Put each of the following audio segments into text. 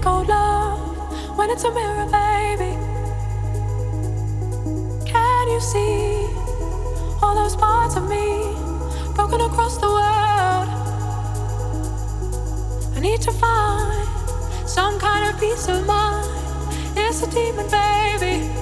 called love when it's a mirror, baby. Can you see all those parts of me broken across the world? I need to find some kind of peace of mind. It's a demon, baby.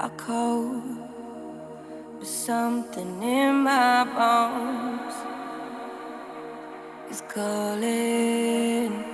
Are cold, but something in my bones is calling.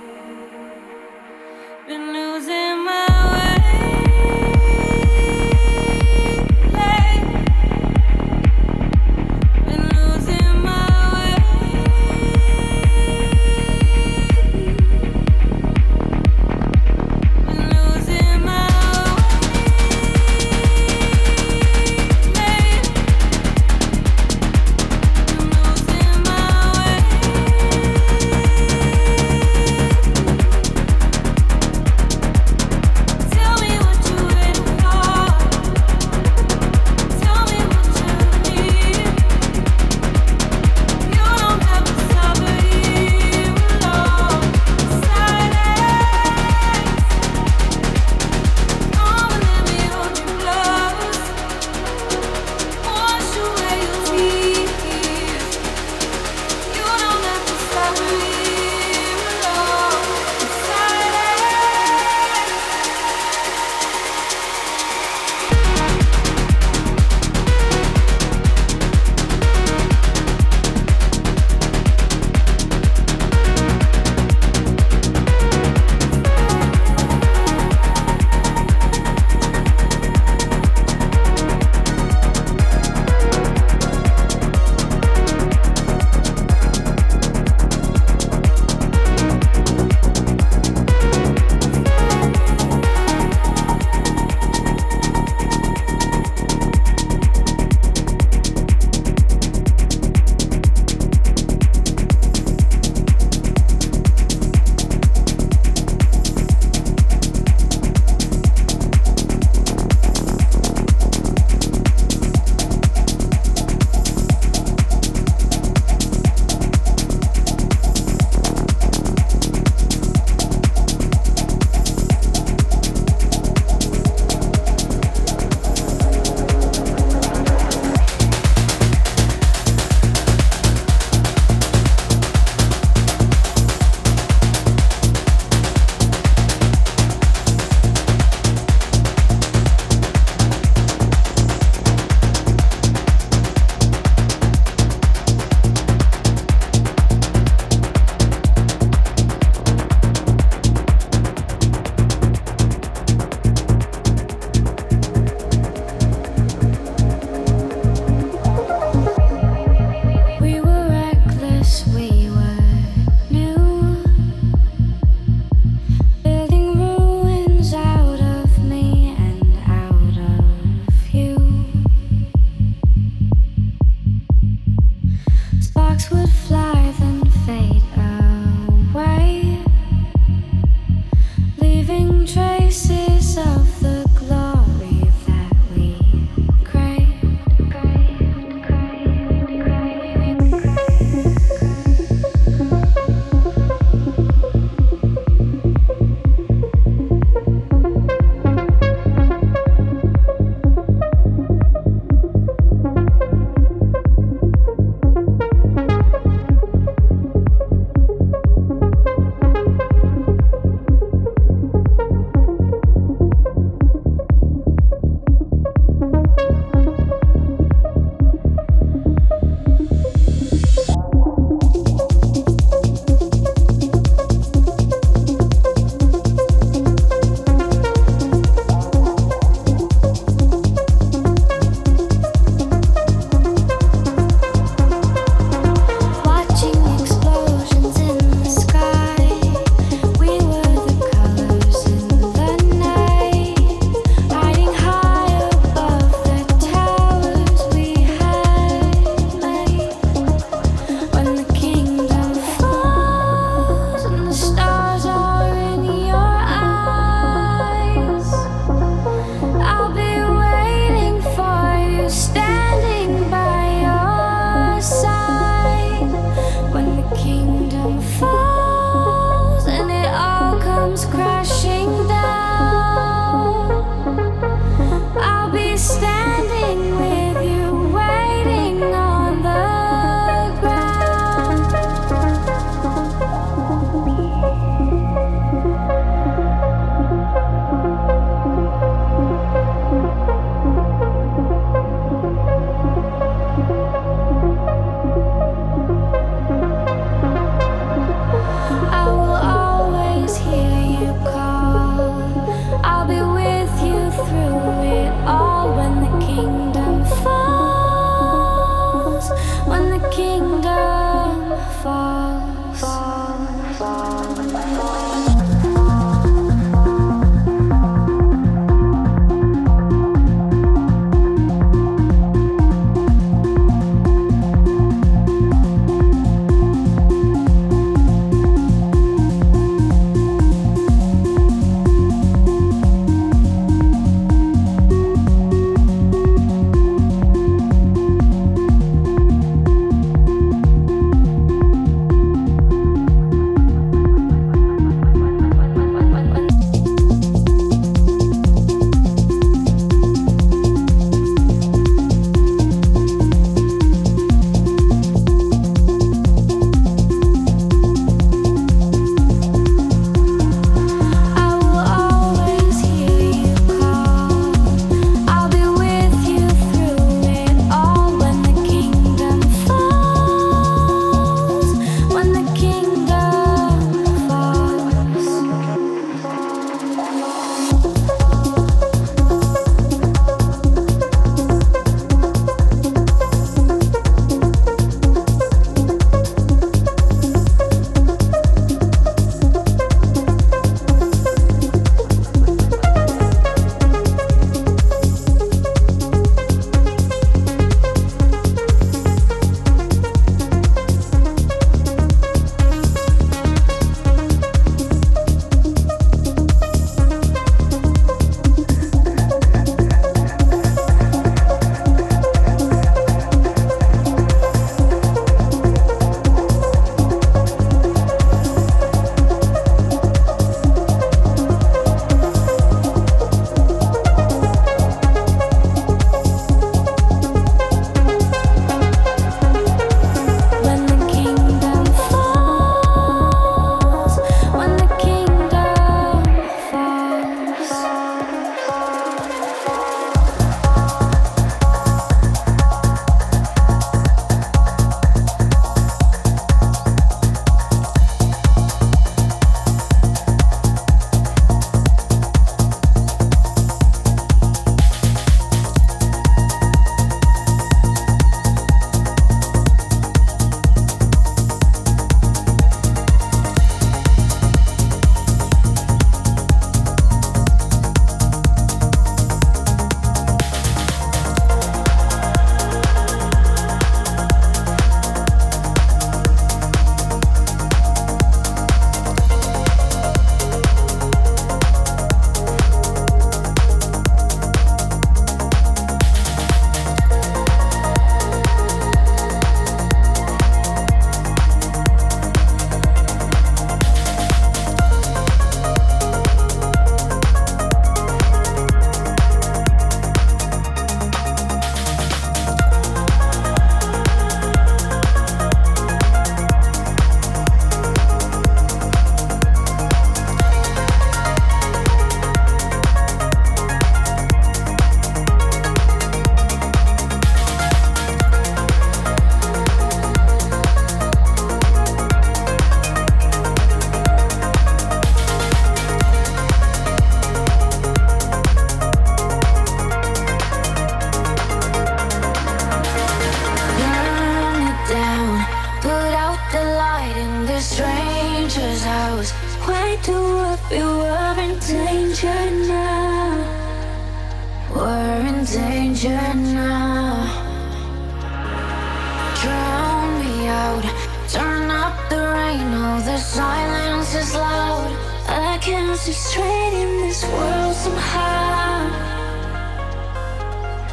drown me out. Turn up the rain, oh, the silence is loud. I can't see straight in this world somehow.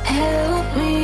Help me.